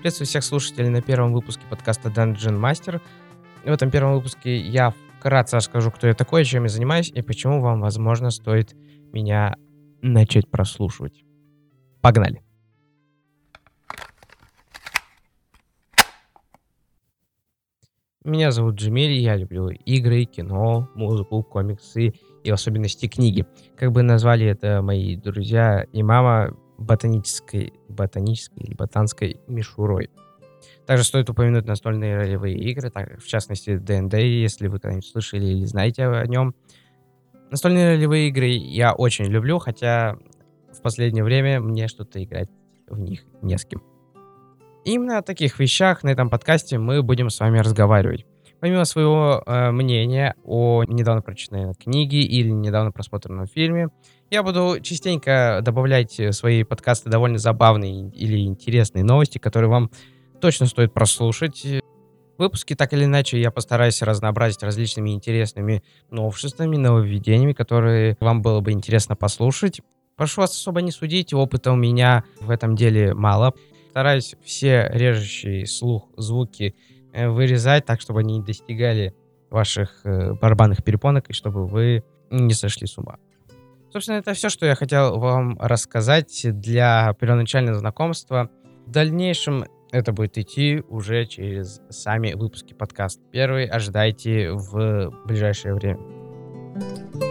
Приветствую всех слушателей на первом выпуске подкаста Dungeon Master. В этом первом выпуске я вкратце расскажу, кто я такой, чем я занимаюсь и почему вам, возможно, стоит меня начать прослушивать. Погнали! Меня зовут Джемиль, я люблю игры, кино, музыку, комиксы и в особенности книги. Как бы назвали это мои друзья и мама ботанической, ботанической или ботанской мишурой. Также стоит упомянуть настольные ролевые игры, так, в частности D&D, если вы когда-нибудь слышали или знаете о нем. Настольные ролевые игры я очень люблю, хотя в последнее время мне что-то играть в них не с кем. Именно о таких вещах на этом подкасте мы будем с вами разговаривать. Помимо своего э, мнения о недавно прочитанной книге или недавно просмотренном фильме, я буду частенько добавлять в свои подкасты довольно забавные или интересные новости, которые вам точно стоит прослушать. Выпуски так или иначе я постараюсь разнообразить различными интересными новшествами, нововведениями, которые вам было бы интересно послушать. Прошу вас особо не судить, опыта у меня в этом деле мало. Стараюсь все режущие слух звуки Э, вырезать так, чтобы они не достигали ваших э, барабанных перепонок и чтобы вы не сошли с ума. Собственно, это все, что я хотел вам рассказать для первоначального знакомства. В дальнейшем это будет идти уже через сами выпуски подкаста. Первый ожидайте в ближайшее время.